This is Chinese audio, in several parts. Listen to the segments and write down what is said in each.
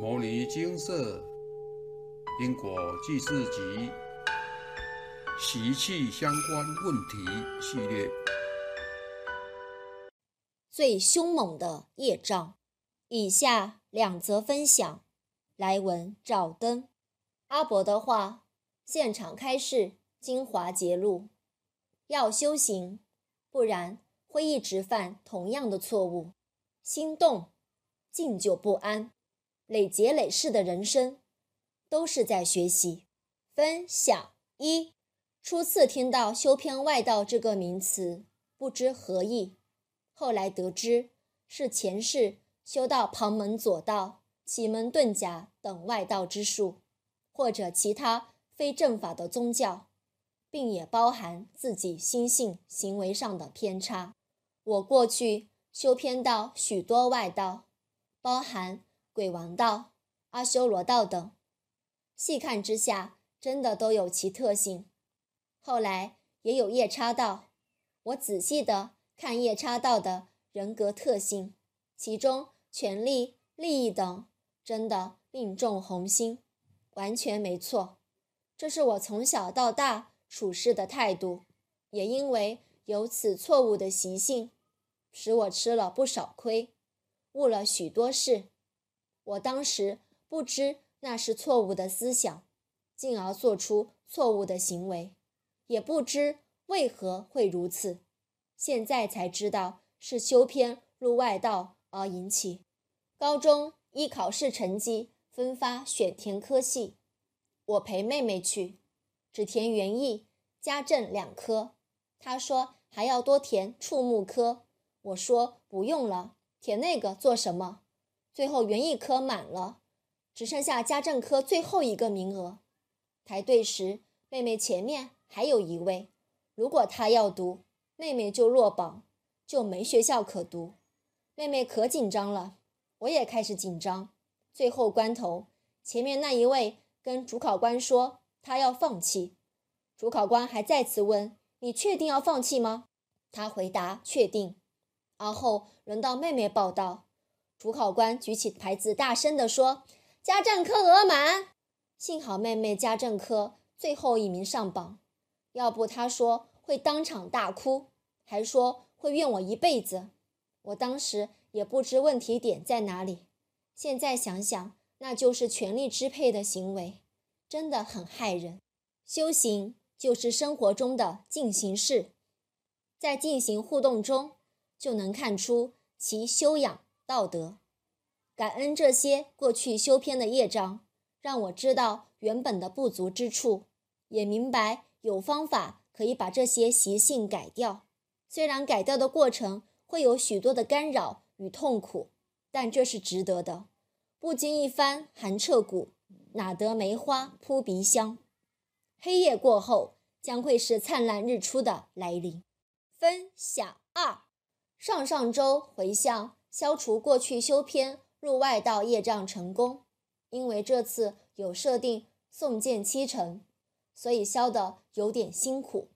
《摩尼金色因果记事集》习气相关问题系列。最凶猛的业障，以下两则分享。来文照灯。阿伯的话，现场开示，精华揭露：要修行，不然会一直犯同样的错误，心动，静就不安。累劫累世的人生，都是在学习。分享一：初次听到“修偏外道”这个名词，不知何意。后来得知，是前世修到旁门左道、奇门遁甲等外道之术，或者其他非正法的宗教，并也包含自己心性行为上的偏差。我过去修偏到许多外道，包含。鬼王道、阿修罗道等，细看之下，真的都有其特性。后来也有夜叉道，我仔细的看夜叉道的人格特性，其中权力、利益等，真的命中红心，完全没错。这是我从小到大处事的态度，也因为有此错误的习性，使我吃了不少亏，误了许多事。我当时不知那是错误的思想，进而做出错误的行为，也不知为何会如此。现在才知道是修偏入外道而引起。高中依考试成绩分发选填科系，我陪妹妹去，只填园艺、家政两科。她说还要多填畜牧科，我说不用了，填那个做什么？最后园艺科满了，只剩下家政科最后一个名额。排队时，妹妹前面还有一位，如果她要读，妹妹就落榜，就没学校可读。妹妹可紧张了，我也开始紧张。最后关头，前面那一位跟主考官说他要放弃，主考官还再次问：“你确定要放弃吗？”他回答：“确定。”而后轮到妹妹报道。主考官举起牌子，大声地说：“家政科额满。”幸好妹妹家政科最后一名上榜，要不她说会当场大哭，还说会怨我一辈子。我当时也不知问题点在哪里，现在想想，那就是权力支配的行为，真的很害人。修行就是生活中的进行式，在进行互动中，就能看出其修养。道德，感恩这些过去修偏的业障，让我知道原本的不足之处，也明白有方法可以把这些习性改掉。虽然改掉的过程会有许多的干扰与痛苦，但这是值得的。不经一番寒彻骨，哪得梅花扑鼻香？黑夜过后，将会是灿烂日出的来临。分享二，上上周回向。消除过去修篇入外道业障成功，因为这次有设定诵见七成，所以消得有点辛苦，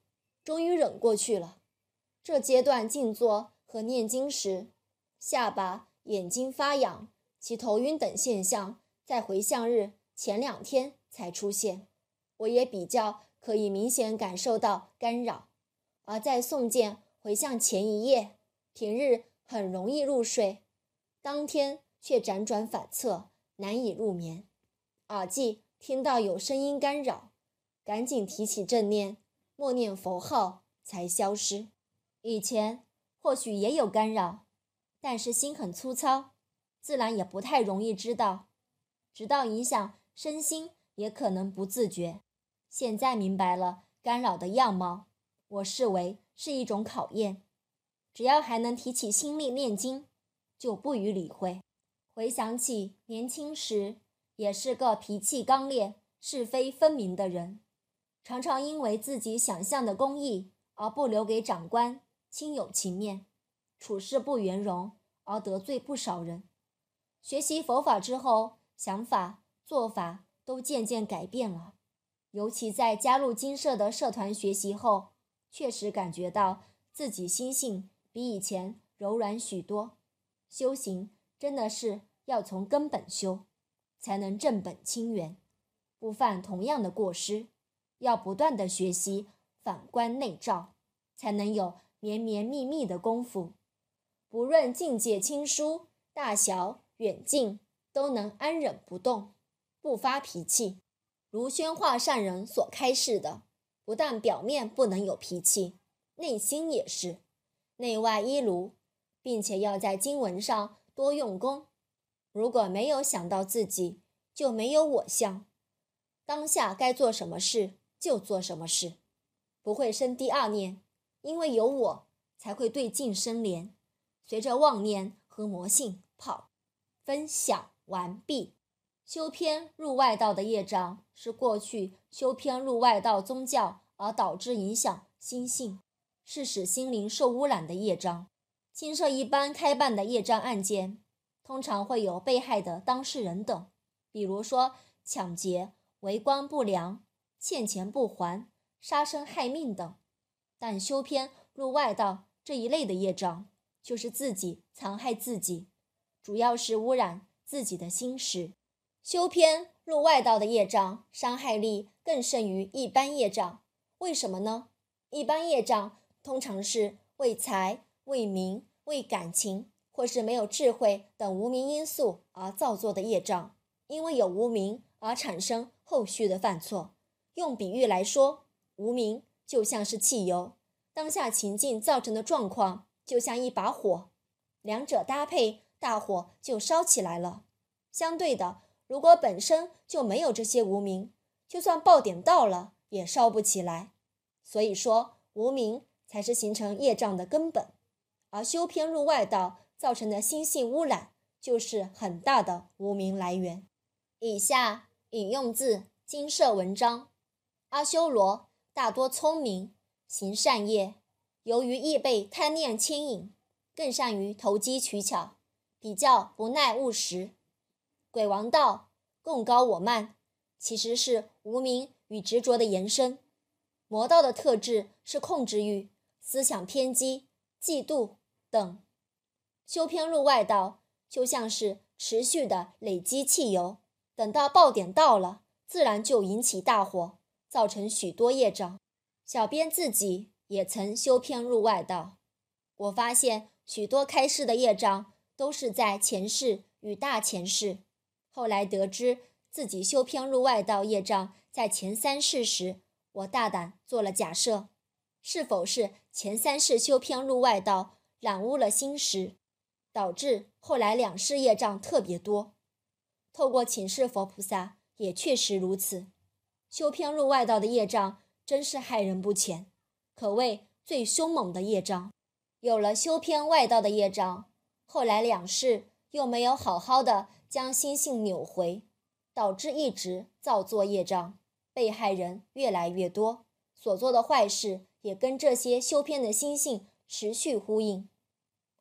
终于忍过去了。这阶段静坐和念经时，下巴、眼睛发痒、其头晕等现象，在回向日前两天才出现，我也比较可以明显感受到干扰。而在诵见回向前一夜，平日。很容易入睡，当天却辗转反侧，难以入眠。耳际听到有声音干扰，赶紧提起正念，默念佛号才消失。以前或许也有干扰，但是心很粗糙，自然也不太容易知道。直到影响身心，也可能不自觉。现在明白了干扰的样貌，我视为是一种考验。只要还能提起心力念经，就不予理会。回想起年轻时，也是个脾气刚烈、是非分明的人，常常因为自己想象的公义而不留给长官、亲友情面，处事不圆融而得罪不少人。学习佛法之后，想法、做法都渐渐改变了，尤其在加入金社的社团学习后，确实感觉到自己心性。比以前柔软许多，修行真的是要从根本修，才能正本清源，不犯同样的过失。要不断的学习，反观内照，才能有绵绵密密的功夫。不论境界亲疏、大小远近，都能安忍不动，不发脾气。如宣化上人所开示的，不但表面不能有脾气，内心也是内外一如，并且要在经文上多用功。如果没有想到自己，就没有我相。当下该做什么事就做什么事，不会生第二念，因为有我才会对境生怜。随着妄念和魔性跑，分享完毕。修偏入外道的业障是过去修偏入外道宗教而导致影响心性，是使心灵受污染的业障。经社一般开办的业障案件，通常会有被害的当事人等，比如说抢劫、为官不良、欠钱不还、杀生害命等。但修偏入外道这一类的业障。就是自己残害自己，主要是污染自己的心识。修偏入外道的业障，伤害力更甚于一般业障。为什么呢？一般业障通常是为财、为名、为感情，或是没有智慧等无名因素而造作的业障。因为有无名而产生后续的犯错。用比喻来说，无名就像是汽油，当下情境造成的状况。就像一把火，两者搭配，大火就烧起来了。相对的，如果本身就没有这些无名，就算爆点到了，也烧不起来。所以说，无名才是形成业障的根本，而修偏入外道造成的心性污染，就是很大的无名来源。以下引用自经社文章：阿修罗大多聪明，行善业。由于易被贪念牵引，更善于投机取巧，比较不耐务实。鬼王道共高我慢，其实是无名与执着的延伸。魔道的特质是控制欲、思想偏激、嫉妒等。修偏入外道，就像是持续的累积汽油，等到爆点到了，自然就引起大火，造成许多业障。小编自己。也曾修偏入外道，我发现许多开示的业障都是在前世与大前世。后来得知自己修偏入外道业障在前三世时，我大胆做了假设：是否是前三世修偏入外道染污了心识，导致后来两世业障特别多？透过请示佛菩萨，也确实如此。修偏入外道的业障真是害人不浅。可谓最凶猛的业障，有了修偏外道的业障，后来两世又没有好好的将心性扭回，导致一直造作业障，被害人越来越多，所做的坏事也跟这些修偏的心性持续呼应，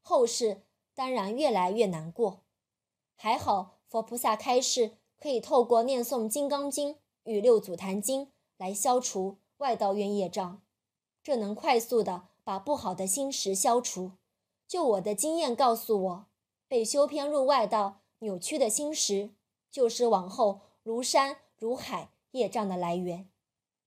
后世当然越来越难过。还好佛菩萨开示，可以透过念诵《金刚经》与《六祖坛经》来消除外道冤业障。这能快速的把不好的心识消除。就我的经验告诉我，被修偏入外道扭曲的心识，就是往后如山如海业障的来源。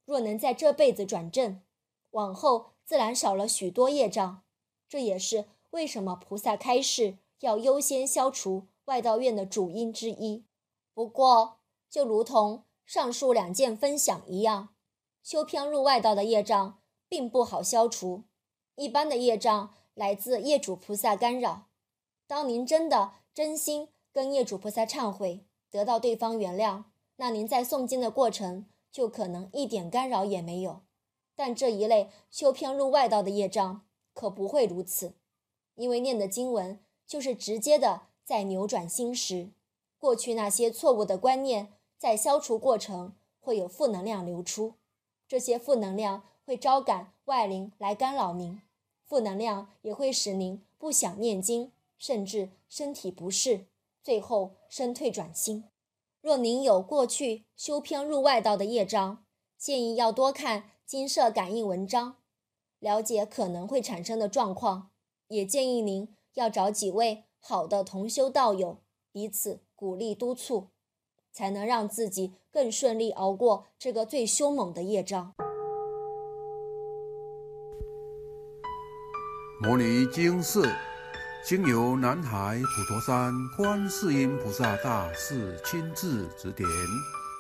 若能在这辈子转正，往后自然少了许多业障。这也是为什么菩萨开示要优先消除外道院的主因之一。不过，就如同上述两件分享一样，修偏入外道的业障。并不好消除，一般的业障来自业主菩萨干扰。当您真的真心跟业主菩萨忏悔，得到对方原谅，那您在诵经的过程就可能一点干扰也没有。但这一类修偏入外道的业障可不会如此，因为念的经文就是直接的在扭转心识，过去那些错误的观念在消除过程会有负能量流出，这些负能量。会招感外灵来干扰您，负能量也会使您不想念经，甚至身体不适，最后身退转心。若您有过去修偏入外道的业障，建议要多看金色感应文章，了解可能会产生的状况。也建议您要找几位好的同修道友，彼此鼓励督促。才能让自己更顺利熬过这个最凶猛的业障。摩尼经寺经由南海普陀山观世音菩萨大士亲自指点，